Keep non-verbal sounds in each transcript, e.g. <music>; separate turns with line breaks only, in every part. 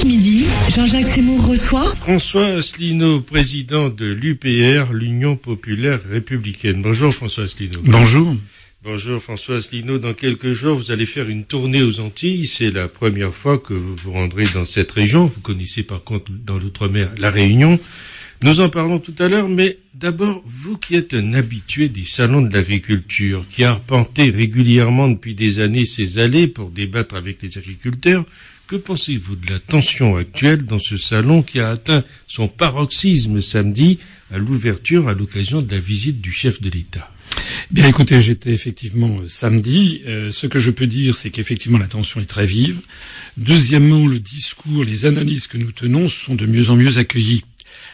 Midi, Jean-Jacques Seymour reçoit
François Asselineau, président de l'UPR, l'Union Populaire Républicaine. Bonjour François Asselineau.
Bonjour.
Bonjour François Asselineau. Dans quelques jours, vous allez faire une tournée aux Antilles. C'est la première fois que vous vous rendrez dans cette région. Vous connaissez par contre dans l'outre-mer la Réunion. Nous en parlons tout à l'heure, mais d'abord, vous qui êtes un habitué des salons de l'agriculture, qui arpentez régulièrement depuis des années ces allées pour débattre avec les agriculteurs, que pensez-vous de la tension actuelle dans ce salon qui a atteint son paroxysme samedi à l'ouverture à l'occasion de la visite du chef de l'État?
Bien écoutez, j'étais effectivement euh, samedi. Euh, ce que je peux dire, c'est qu'effectivement la tension est très vive. Deuxièmement, le discours, les analyses que nous tenons sont de mieux en mieux accueillies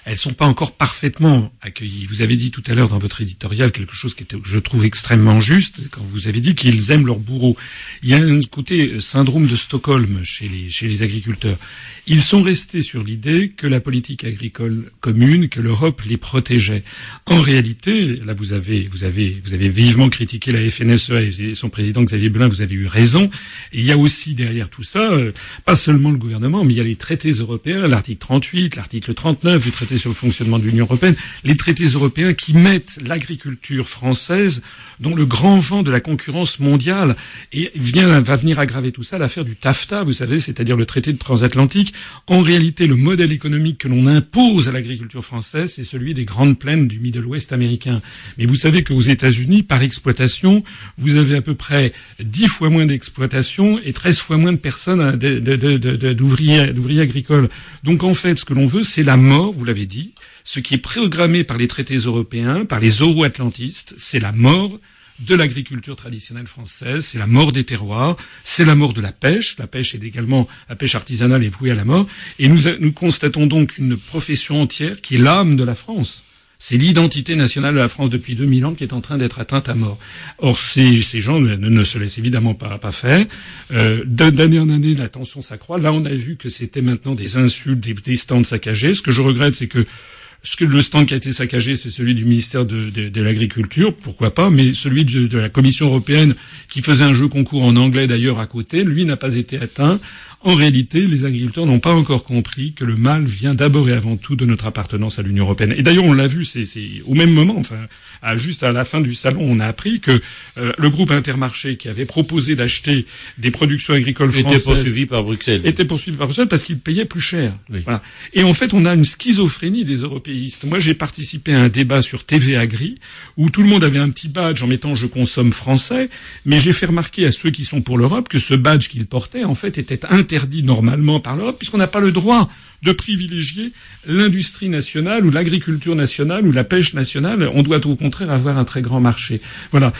elles sont pas encore parfaitement accueillies. Vous avez dit tout à l'heure dans votre éditorial quelque chose qui était, je trouve, extrêmement juste quand vous avez dit qu'ils aiment leur bourreau. Il y a un côté euh, syndrome de Stockholm chez les, agriculteurs. Ils sont restés sur l'idée que la politique agricole commune, que l'Europe les protégeait. En réalité, là vous avez, vous avez, vous avez vivement critiqué la FNSEA et son président Xavier Belin, vous avez eu raison. Et il y a aussi derrière tout ça, euh, pas seulement le gouvernement, mais il y a les traités européens, l'article 38, l'article 39 du traité sur le fonctionnement de l'Union européenne, les traités européens qui mettent l'agriculture française dans le grand vent de la concurrence mondiale et vient, va venir aggraver tout ça l'affaire du TAFTA, vous savez, c'est-à-dire le traité de transatlantique. En réalité, le modèle économique que l'on impose à l'agriculture française, c'est celui des grandes plaines du Middle West américain. Mais vous savez qu'aux États-Unis, par exploitation, vous avez à peu près dix fois moins d'exploitation et 13 fois moins de personnes d'ouvriers agricoles. Donc en fait, ce que l'on veut, c'est la mort, dit, ce qui est programmé par les traités européens, par les euro-atlantistes, c'est la mort de l'agriculture traditionnelle française, c'est la mort des terroirs, c'est la mort de la pêche. La pêche est également, la pêche artisanale est vouée à la mort. Et nous constatons donc une profession entière qui est l'âme de la France. C'est l'identité nationale de la France depuis 2000 ans qui est en train d'être atteinte à mort. Or, ces, gens ne, se laissent évidemment pas, faire. Euh, D'année en année, la tension s'accroît. Là, on a vu que c'était maintenant des insultes, des, stands saccagés. Ce que je regrette, c'est que le stand qui a été saccagé, c'est celui du ministère de, l'Agriculture, pourquoi pas, mais celui de, la Commission européenne, qui faisait un jeu concours en anglais d'ailleurs à côté, lui n'a pas été atteint. En réalité, les agriculteurs n'ont pas encore compris que le mal vient d'abord et avant tout de notre appartenance à l'Union européenne. Et d'ailleurs, on l'a vu, c'est au même moment, enfin, à, juste à la fin du salon, on a appris que euh, le groupe Intermarché, qui avait proposé d'acheter des productions agricoles françaises,
était poursuivi par Bruxelles.
Était poursuivi par Bruxelles parce qu'il payait plus cher. Voilà. Et en fait, on a une schizophrénie des européistes. Moi, j'ai participé à un débat sur TV Agri où tout le monde avait un petit badge en mettant "Je consomme français", mais j'ai fait remarquer à ceux qui sont pour l'Europe que ce badge qu'ils portaient, en fait, était interdit normalement par l'Europe, puisqu'on n'a pas le droit de privilégier l'industrie nationale ou l'agriculture nationale ou la pêche nationale. On doit au contraire avoir un très grand marché. Voilà.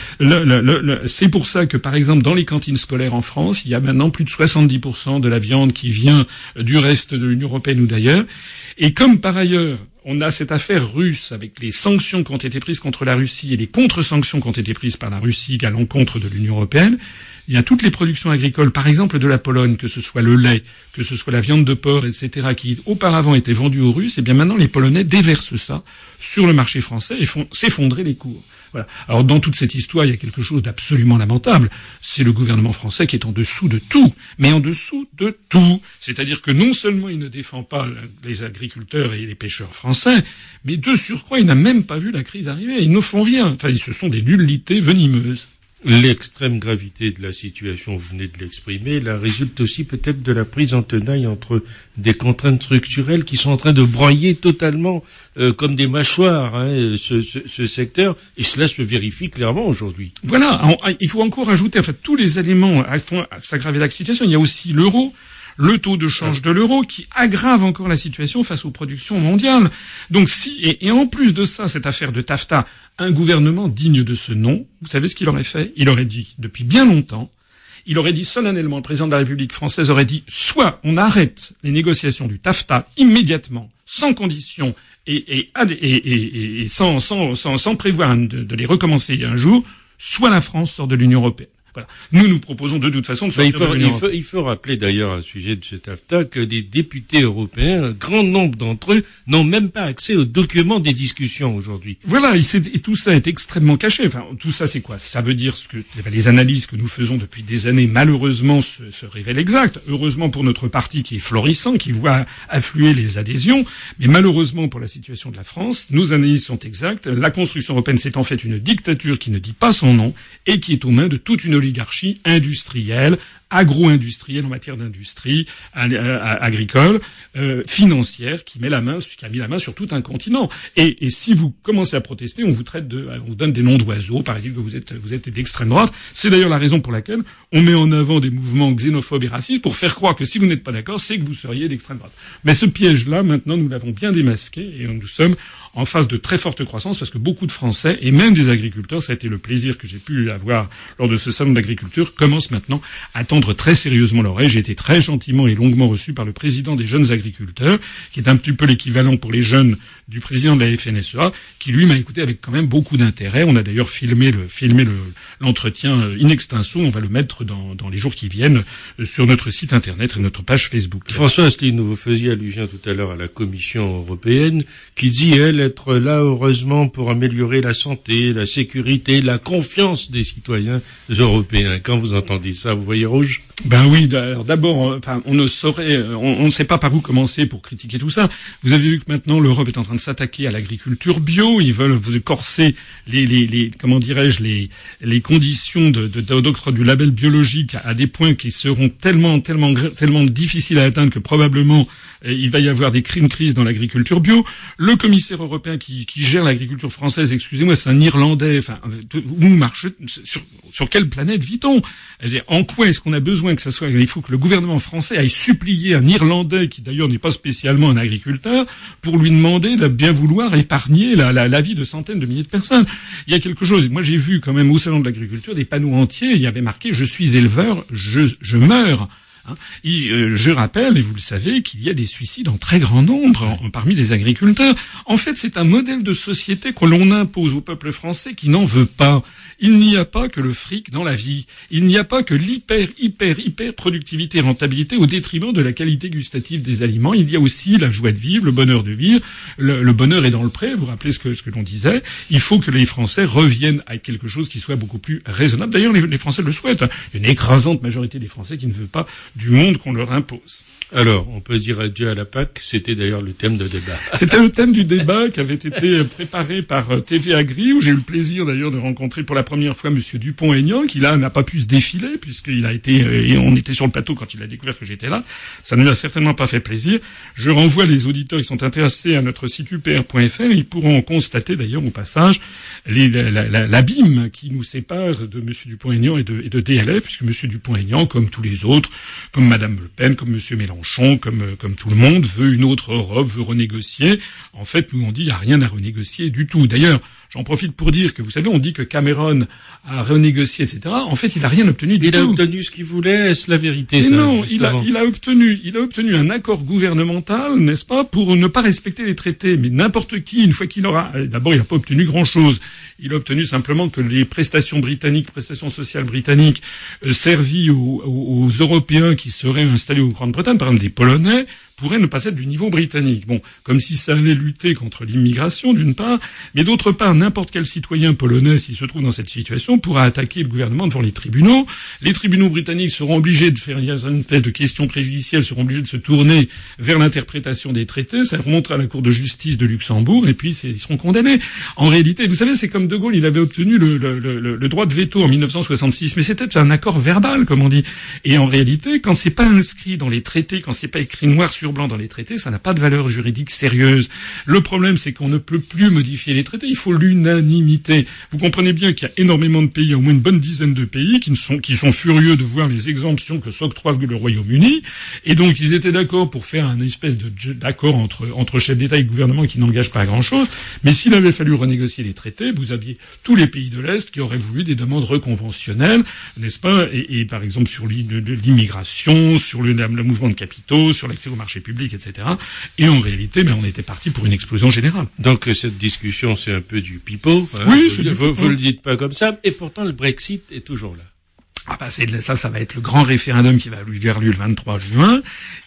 C'est pour ça que, par exemple, dans les cantines scolaires en France, il y a maintenant plus de 70% de la viande qui vient du reste de l'Union européenne ou d'ailleurs. Et comme par ailleurs, on a cette affaire russe avec les sanctions qui ont été prises contre la Russie et les contre-sanctions qui ont été prises par la Russie à l'encontre de l'Union européenne, il y a toutes les productions agricoles, par exemple de la Pologne, que ce soit le lait, que ce soit la viande de porc, etc., qui auparavant étaient vendues aux Russes, et bien maintenant les Polonais déversent ça sur le marché français et font s'effondrer les cours. Voilà. Alors dans toute cette histoire, il y a quelque chose d'absolument lamentable. C'est le gouvernement français qui est en dessous de tout, mais en dessous de tout. C'est-à-dire que non seulement il ne défend pas les agriculteurs et les pêcheurs français, mais de surcroît, il n'a même pas vu la crise arriver. Ils ne font rien. Enfin, ce sont des nullités venimeuses.
L'extrême gravité de la situation, vous venez de l'exprimer, la résulte aussi peut-être de la prise en tenaille entre des contraintes structurelles qui sont en train de broyer totalement euh, comme des mâchoires hein, ce, ce, ce, secteur, et cela se vérifie clairement aujourd'hui.
Voilà, il faut encore ajouter, en fait, tous les éléments font s'aggraver la situation. Il y a aussi l'euro, le taux de change de l'euro qui aggrave encore la situation face aux productions mondiales. Donc si et, en plus de ça, cette affaire de TAFTA, un gouvernement digne de ce nom, vous savez ce qu'il aurait fait? Il aurait dit depuis bien longtemps, il aurait dit solennellement, le président de la République française aurait dit soit on arrête les négociations du TAFTA immédiatement, sans condition et, sans, prévoir de les recommencer un jour, soit la France sort de l'Union européenne. Nous, nous proposons de toute façon de
sortir il, faut, il, faut, il faut rappeler d'ailleurs à sujet de cet AFTA que les députés européens, un grand nombre d'entre eux, n'ont même pas accès aux documents des discussions aujourd'hui.
Voilà, et, tout ça est extrêmement caché. Enfin, tout ça, c'est quoi? Ça veut dire ce que les analyses que nous faisons depuis des années, malheureusement, se, se révèlent exactes. Heureusement pour notre parti qui est florissant, qui voit affluer les adhésions, mais malheureusement pour la situation de la France, nos analyses sont exactes. La construction européenne, c'est en fait une dictature qui ne dit pas son nom et qui est aux mains de toute une oligarchie industrielle, agro-industrielle en matière d'industrie euh, agricole, euh, financière, qui met la main, qui a mis la main sur tout un continent. Et, si vous commencez à protester, on vous traite de, on vous donne des noms d'oiseaux, par exemple que vous êtes, vous êtes d'extrême droite. C'est d'ailleurs la raison pour laquelle on met en avant des mouvements xénophobes et racistes pour faire croire que si vous n'êtes pas d'accord, c'est que vous seriez d'extrême droite. Mais ce piège-là, maintenant, nous l'avons bien démasqué et nous sommes en phase de très forte croissance parce que beaucoup de Français et même des agriculteurs, ça a été le plaisir que j'ai pu avoir lors de ce salon d'agriculture, commencent maintenant à tendre très sérieusement l'oreille. J'ai été très gentiment et longuement reçu par le président des jeunes agriculteurs, qui est un petit peu l'équivalent pour les jeunes du président de la FNSEA, qui lui m'a écouté avec quand même beaucoup d'intérêt. On a d'ailleurs filmé le filmé l'entretien euh, in extenso. On va le mettre dans, dans les jours qui viennent euh, sur notre site internet et notre page Facebook.
François Asselineau, vous faisiez allusion tout à l'heure à la Commission européenne, qui dit elle être là heureusement pour améliorer la santé, la sécurité, la confiance des citoyens européens. Quand vous entendez ça, vous voyez rouge?
Ben oui, d'abord, euh, enfin, on ne saurait, euh, on, ne sait pas par où commencer pour critiquer tout ça. Vous avez vu que maintenant l'Europe est en train de s'attaquer à l'agriculture bio. Ils veulent corser les, comment dirais-je, les, conditions de, de, du label biologique à, des points qui seront tellement, tellement, tellement difficiles à atteindre que probablement il va y avoir des crimes crises dans l'agriculture bio. Le commissaire européen qui, gère l'agriculture française, excusez-moi, c'est un Irlandais. Enfin, où marche sur, sur quelle planète vit-on? En quoi est-ce qu'on a besoin que ce soit, il faut que le gouvernement français aille supplier un Irlandais, qui d'ailleurs n'est pas spécialement un agriculteur, pour lui demander de bien vouloir épargner la, vie de centaines de milliers de personnes. Il y a quelque chose. Moi, j'ai vu quand même au salon de l'agriculture des panneaux entiers. Il y avait marqué "Je suis éleveur, je meurs". Hein. Euh, je rappelle, et vous le savez, qu'il y a des suicides en très grand nombre parmi les agriculteurs. En fait, c'est un modèle de société que l'on impose au peuple français qui n'en veut pas. Il n'y a pas que le fric dans la vie. Il n'y a pas que l'hyper, hyper, hyper productivité et rentabilité au détriment de la qualité gustative des aliments. Il y a aussi la joie de vivre, le bonheur de vivre. Le, bonheur est dans le pré. Vous vous rappelez ce que, ce que l'on disait. Il faut que les Français reviennent à quelque chose qui soit beaucoup plus raisonnable. D'ailleurs, les, les Français le souhaitent. Une écrasante majorité des Français qui ne veut pas du monde qu'on leur impose.
Alors, on peut dire adieu à la Pâque. C'était d'ailleurs le thème de débat. <laughs>
C'était le thème du débat qui avait été préparé par euh, TV Agri, où j'ai eu le plaisir d'ailleurs de rencontrer pour la première fois Monsieur Dupont-Aignan, qui là n'a pas pu se défiler puisqu'il a été euh, et on était sur le plateau quand il a découvert que j'étais là. Ça ne lui a certainement pas fait plaisir. Je renvoie les auditeurs qui sont intéressés à notre site upr.fr. Ils pourront constater d'ailleurs au passage l'abîme qui nous sépare de Monsieur Dupont-Aignan et de, et de DLF, puisque Monsieur Dupont-Aignan, comme tous les autres, comme Madame Le Pen, comme Monsieur Mélenchon, comme, euh, comme tout le monde, veut une autre Europe, veut renégocier. En fait, nous on dit il n'y a rien à renégocier du tout. D'ailleurs, J'en profite pour dire que vous savez, on dit que Cameron a renégocié, etc. En fait, il n'a rien obtenu du
tout.
Il
a obtenu ce qu'il voulait. Est-ce la vérité
ça, Non, il a, il a, obtenu, il a obtenu un accord gouvernemental, n'est-ce pas, pour ne pas respecter les traités. Mais n'importe qui, une fois qu'il aura, d'abord, il n'a pas obtenu grand-chose. Il a obtenu simplement que les prestations britanniques, prestations sociales britanniques, euh, servies aux, aux, aux Européens qui seraient installés au Grande-Bretagne, par exemple des Polonais, pourrait ne pas être du niveau britannique. Bon, comme si ça allait lutter contre l'immigration d'une part, mais d'autre part, n'importe quel citoyen polonais, s'il se trouve dans cette situation, pourra attaquer le gouvernement devant les tribunaux. Les tribunaux britanniques seront obligés de faire une espèce de question préjudicielle, seront obligés de se tourner vers l'interprétation des traités. Ça remontera à la Cour de justice de Luxembourg, et puis ils seront condamnés. En réalité, vous savez, c'est comme De Gaulle, il avait obtenu le, le, droit de veto en 1966, mais c'était un accord verbal, comme on dit. Et en réalité, quand c'est pas inscrit dans les traités, quand c'est pas écrit noir blanc dans les traités, ça n'a pas de valeur juridique sérieuse. Le problème, c'est qu'on ne peut plus modifier les traités. Il faut l'unanimité. Vous comprenez bien qu'il y a énormément de pays, au moins une bonne dizaine de pays, qui sont, furieux de voir les exemptions que s'octroie le Royaume-Uni. Et donc, ils étaient d'accord pour faire un espèce d'accord entre, entre chefs d'État et gouvernement qui n'engage pas à grand chose. Mais s'il avait fallu renégocier les traités, vous aviez tous les pays de l'Est qui auraient voulu des demandes reconventionnelles, n'est-ce pas? Et, par exemple, sur l'immigration, sur le, le mouvement de capitaux, sur l'accès au marché public, etc. Et en réalité, mais on était parti pour une explosion générale.
Donc cette discussion, c'est un peu du pipeau.
Hein. oui,
vous, vous, le dites pas comme ça, et pourtant le Brexit est toujours là.
Ah bah ça, ça va être le grand référendum qui va lui avoir lieu le 23 juin.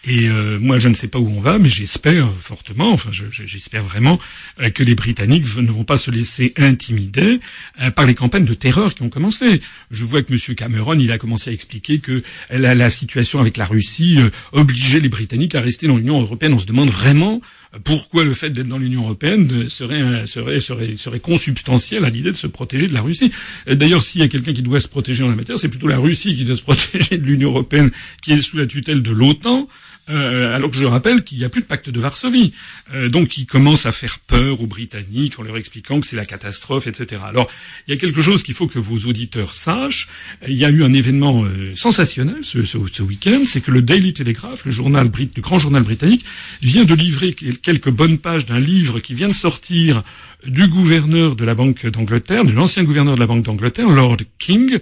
Et euh, moi, je ne sais pas où on va, mais j'espère fortement, enfin, j'espère vraiment euh, que les Britanniques ne vont pas se laisser intimider euh, par les campagnes de terreur qui ont commencé. Je vois que M. Cameron, il a commencé à expliquer que la, la situation avec la Russie obligeait les Britanniques à rester dans l'Union européenne. On se demande vraiment pourquoi le fait d'être dans l'Union européenne serait, serait, consubstantiel à l'idée de se protéger de la Russie. D'ailleurs, s'il y a quelqu'un qui doit se protéger en la matière, c'est plutôt la Russie qui doit se protéger de l'Union européenne, qui est sous la tutelle de l'OTAN. Euh, alors que je rappelle qu'il n'y a plus de pacte de Varsovie. Euh, donc ils commencent à faire peur aux Britanniques en leur expliquant que c'est la catastrophe, etc. Alors il y a quelque chose qu'il faut que vos auditeurs sachent. Il y a eu un événement euh, sensationnel ce, week-end, c'est que le Daily Telegraph, le le grand journal britannique, vient de livrer quelques bonnes pages d'un livre qui vient de sortir du gouverneur de la Banque d'Angleterre, de l'ancien gouverneur de la Banque d'Angleterre, Lord King,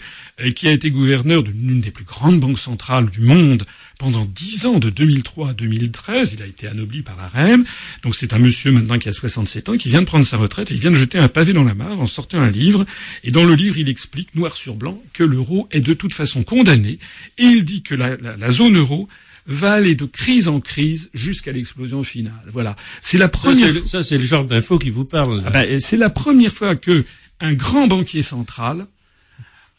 qui a été gouverneur d'une des plus grandes banques centrales du monde pendant dix ans, de 2003 à 2013. Il a été anobli par la reine. Donc c'est un monsieur maintenant qui a 67 ans, qui vient de prendre sa retraite et il vient de jeter un pavé dans la mare en sortant un livre. Et dans le livre, il explique noir sur blanc que l'euro est de toute façon condamné et il dit que la, la, la zone euro va aller de crise en crise jusqu'à l'explosion finale. Voilà. C'est la première.
Ça, c'est le genre d'info qui vous parle.
Ah ben, c'est la première fois que un grand banquier central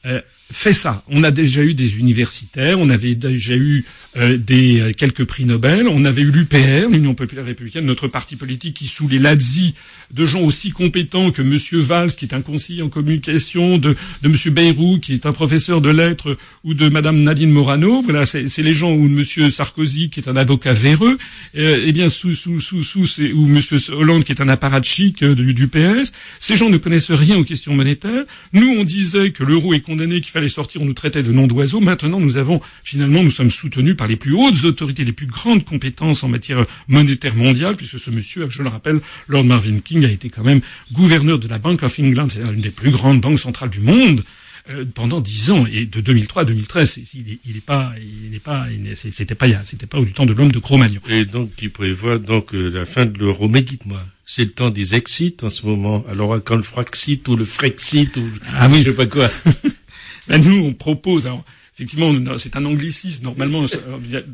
euh, fait ça. On a déjà eu des universitaires, on avait déjà eu euh, des euh, quelques prix Nobel, on avait eu l'UPR, l'Union populaire républicaine, notre parti politique qui sous les lazzi de gens aussi compétents que Monsieur Valls, qui est un conseiller en communication, de, de Monsieur Bayrou, qui est un professeur de lettres, ou de Madame Nadine Morano. Voilà, c'est les gens ou Monsieur Sarkozy, qui est un avocat véreux, euh, eh bien sous sous sous sous ou Monsieur Hollande, qui est un apparatchik euh, du, du PS. Ces gens ne connaissent rien aux questions monétaires. Nous, on disait que l'euro est condamné, qu'il fallait sortir, on nous traitait de nom d'oiseau. Maintenant, nous avons finalement, nous sommes soutenus par les plus hautes autorités, les plus grandes compétences en matière monétaire mondiale, puisque ce monsieur, je le rappelle, Lord Marvin King a été quand même gouverneur de la Bank of England, c'est-à-dire l'une des plus grandes banques centrales du monde. Euh, pendant dix ans et de 2003 à 2013, il n'est pas, il n'est pas, c'était pas, c'était pas au temps de l'homme de Cro-Magnon.
Et donc, qui prévoit donc euh, la fin de l'euro. Mais dites-moi, c'est le temps des exits en ce moment? Alors, quand le Fraxit ou le Frexit ou
ah oui, je sais pas quoi. <laughs> ben, nous, on propose. Alors, effectivement, c'est un anglicisme. Normalement,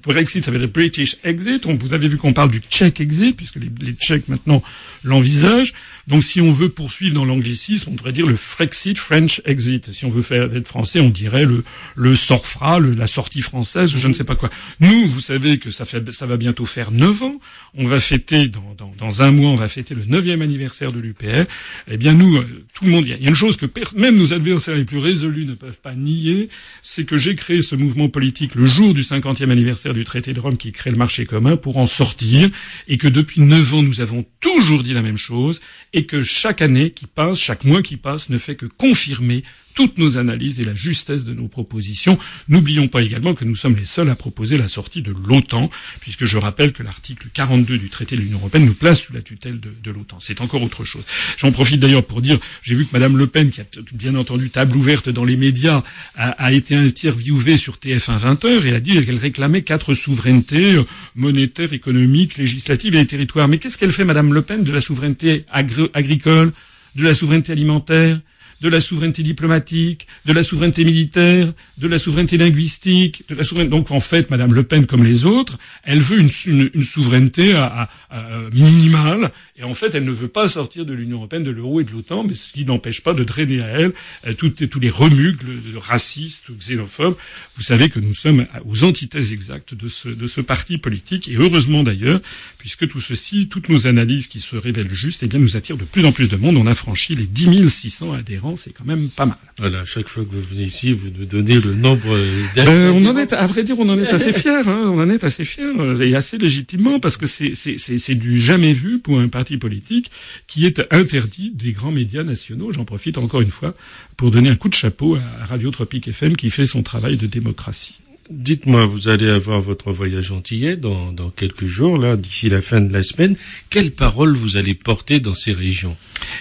Brexit, ça veut dire British Exit. vous avez vu qu'on parle du Czech Exit, puisque les, les Tchèques maintenant l'envisagent. Donc, si on veut poursuivre dans l'anglicisme, on devrait dire le Frexit, French Exit. Si on veut faire être français, on dirait le, le SORFRA, le, la sortie française, je ne sais pas quoi. Nous, vous savez que ça, fait, ça va bientôt faire neuf ans. On va fêter, dans, dans, dans un mois, on va fêter le neuvième anniversaire de l'UPR. Eh bien, nous, euh, tout le monde, il y a une chose que même nos adversaires les plus résolus ne peuvent pas nier, c'est que j'ai créé ce mouvement politique le jour du cinquantième anniversaire du traité de Rome qui crée le marché commun pour en sortir, et que depuis neuf ans, nous avons toujours dit la même chose, et que chaque année qui passe, chaque mois qui passe, ne fait que confirmer toutes nos analyses et la justesse de nos propositions. N'oublions pas également que nous sommes les seuls à proposer la sortie de l'OTAN, puisque je rappelle que l'article 42 du traité de l'Union européenne nous place sous la tutelle de, l'OTAN. C'est encore autre chose. J'en profite d'ailleurs pour dire, j'ai vu que Madame Le Pen, qui a bien entendu table ouverte dans les médias, a, a été interviewée sur TF1 20h et a dit qu'elle réclamait quatre souverainetés euh, monétaires, économiques, législatives et territoires. Mais qu'est-ce qu'elle fait, Madame Le Pen, de la souveraineté agricole, de la souveraineté alimentaire? De la souveraineté diplomatique, de la souveraineté militaire, de la souveraineté linguistique, de la souveraineté. Donc en fait, Madame Le Pen, comme les autres, elle veut une, souveraineté à, à, à minimale, et en fait, elle ne veut pas sortir de l'Union européenne, de l'euro et de l'OTAN, mais ce qui n'empêche pas de drainer à elle euh, tous les remugles racistes ou xénophobes. Vous savez que nous sommes aux antithèses exactes de ce, de ce parti politique, et heureusement d'ailleurs, puisque tout ceci, toutes nos analyses qui se révèlent justes, eh bien, nous attirent de plus en plus de monde. On a franchi les 10 600 adhérents c'est quand même pas mal.
Voilà, chaque fois que vous venez ici, vous nous donnez le nombre
euh, on en est, à vrai dire, on en est assez fiers. Hein, on en est assez fiers et assez légitimement parce que c'est c'est du jamais vu pour un parti politique qui est interdit des grands médias nationaux. J'en profite encore une fois pour donner un coup de chapeau à Radio Tropique FM qui fait son travail de démocratie.
Dites-moi, vous allez avoir votre voyage antillais dans, dans quelques jours, là, d'ici la fin de la semaine. Quelles paroles vous allez porter dans ces régions?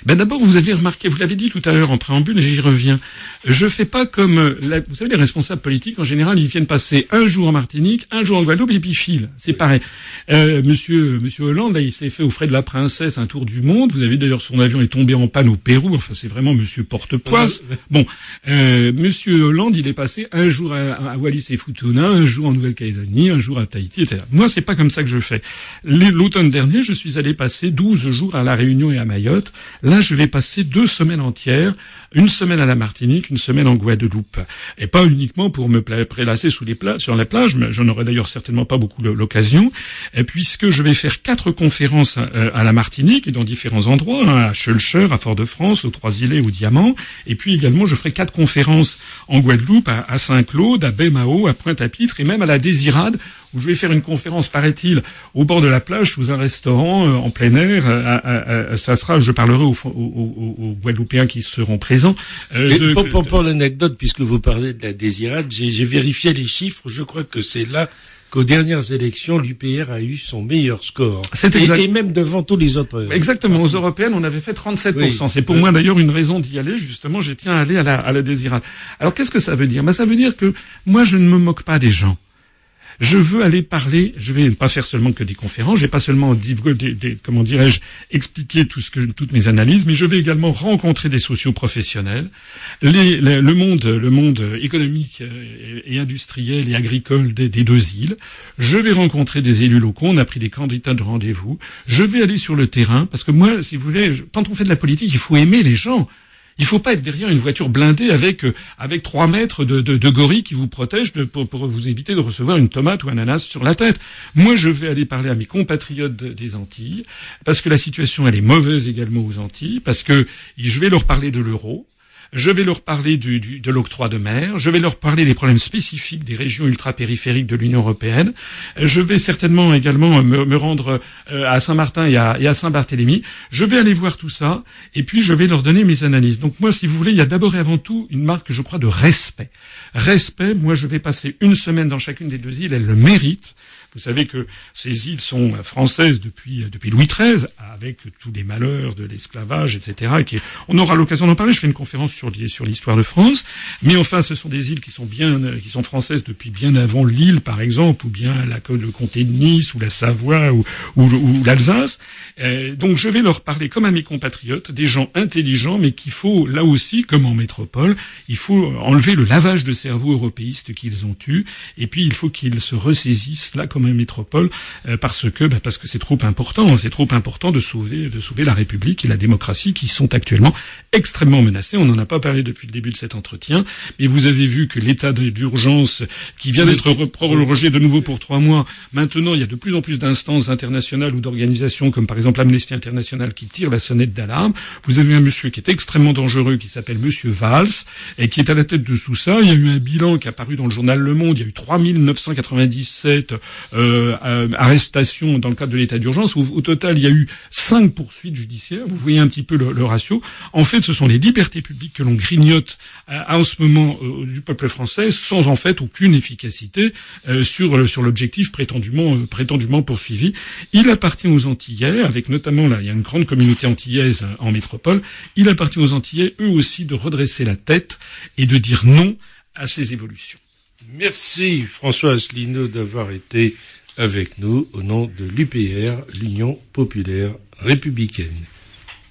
Ben d'abord, vous avez remarqué, vous l'avez dit tout à l'heure en préambule, et j'y reviens. Je fais pas comme, euh, vous savez, les responsables politiques en général, ils viennent passer un jour en Martinique, un jour en Guadeloupe et puis filent. C'est pareil. Euh, monsieur, Monsieur Hollande, là, il s'est fait au frais de la princesse un tour du monde. Vous avez d'ailleurs son avion est tombé en panne au Pérou. Enfin, c'est vraiment Monsieur Porte-Poisse. Bon, euh, Monsieur Hollande, il est passé un jour à, à Wallis et Futuna, un jour en Nouvelle-Calédonie, un jour à Tahiti, etc. Moi, c'est pas comme ça que je fais. L'automne dernier, je suis allé passer 12 jours à la Réunion et à Mayotte. Là, je vais passer deux semaines entières, une semaine à la Martinique, une semaine en Guadeloupe, et pas uniquement pour me prélasser sous les sur la plage, mais j'en aurai d'ailleurs certainement pas beaucoup l'occasion, puisque je vais faire quatre conférences euh, à, la Martinique et dans différents endroits, hein, à Schulcher, à Fort-de-France, aux Trois-Îlets, au Diamant, et puis également je ferai quatre conférences en Guadeloupe, à, Saint-Claude, à Baie-Mao, à Pointe-à-Pitre et même à la Désirade, où je vais faire une conférence, paraît-il, au bord de la plage, sous un restaurant, euh, en plein air. Euh, ça sera, je parlerai aux, aux, Guadeloupéens qui seront présents.
Euh, pour, pour, l'anecdote, puisque vous parlez de la désirade, j'ai vérifié les chiffres. Je crois que c'est là qu'aux dernières élections, l'UPR a eu son meilleur score. Et, et, même devant tous les autres.
Exactement. Aux européennes, on avait fait 37%. C'est pour moi d'ailleurs une raison d'y aller. Justement, j'ai tiens à aller à la, à la désirade. Alors, qu'est-ce que ça veut dire? Ben, Ça veut dire que moi, je ne me moque pas des gens. Je veux aller parler, je vais pas faire seulement que des conférences, je vais pas seulement comment dirais-je, expliquer tout ce que, toutes mes analyses, mais je vais également rencontrer des socioprofessionnels, les, le monde, le monde économique euh, et industriel et agricole des, des, deux îles. Je vais rencontrer des élus locaux, on a pris des candidats de rendez-vous. Je vais aller sur le terrain, parce que moi, si vous voulez, quand on fait de la politique, il faut aimer les gens. Il faut pas être derrière une voiture blindée avec euh, avec trois mètres de, de, de gorilles qui vous protègent pour, pour, vous éviter de recevoir une tomate ou un ananas sur la tête. Moi, je vais aller parler à mes compatriotes des Antilles parce que la situation elle est mauvaise également aux Antilles, parce que je vais leur parler de l'euro, je vais leur parler de l'octroi de mer. Je vais leur parler des problèmes spécifiques des régions ultra-périphériques de l'Union européenne. Je vais certainement également me, me rendre euh, à Saint-Martin et à, et à Saint-Barthélemy. Je vais aller voir tout ça et puis je vais leur donner mes analyses. Donc moi, si vous voulez, il y a d'abord et avant tout une marque, je crois, de respect. Respect, moi je vais passer une semaine dans chacune des deux îles, elles le méritent. Vous savez que ces îles sont françaises depuis, depuis Louis XIII, avec tous les malheurs de l'esclavage, etc. On aura l'occasion d'en parler. Je fais une conférence sur, l'histoire de France. Mais enfin, ce sont des îles qui sont bien, qui sont françaises depuis bien avant l'île, par exemple, ou bien le comté de Nice, ou la Savoie, ou, ou, l'Alsace. Euh, donc, je vais leur parler comme à mes compatriotes, des gens intelligents, mais qu'il faut, là aussi, comme en métropole, il faut enlever le lavage de cerveau européiste qu'ils ont eu, et puis il faut qu'ils se ressaisissent là comme métropole euh, parce que bah, parce que c'est trop important, c'est trop important de sauver de sauver la République et la démocratie qui sont actuellement extrêmement menacées. On n'en a pas parlé depuis le début de cet entretien, mais vous avez vu que l'état d'urgence qui vient d'être prorogé de nouveau pour trois mois, maintenant il y a de plus en plus d'instances internationales ou d'organisations comme par exemple Amnesty International qui tirent la sonnette d'alarme. Vous avez un monsieur qui est extrêmement dangereux qui s'appelle Monsieur Valls et qui est à la tête de tout ça. Il y a eu un bilan qui est apparu dans le journal Le Monde. Il y a eu 3997 euh, euh, arrestations dans le cadre de l'état d'urgence. Au, total, il y a eu cinq poursuites judiciaires. Vous voyez un petit peu le, ratio. En fait, ce sont les libertés publiques que l'on grignote euh, en ce moment euh, du peuple français, sans en fait aucune efficacité sur sur l'objectif prétendument prétendument poursuivi. Il appartient aux Antillais, avec notamment là, il y a une grande communauté antillaise en métropole. Il appartient aux Antillais, eux aussi, de redresser la tête et de dire non à ces évolutions.
Merci François Asselineau d'avoir été avec nous au nom de l'UPR, l'Union populaire républicaine.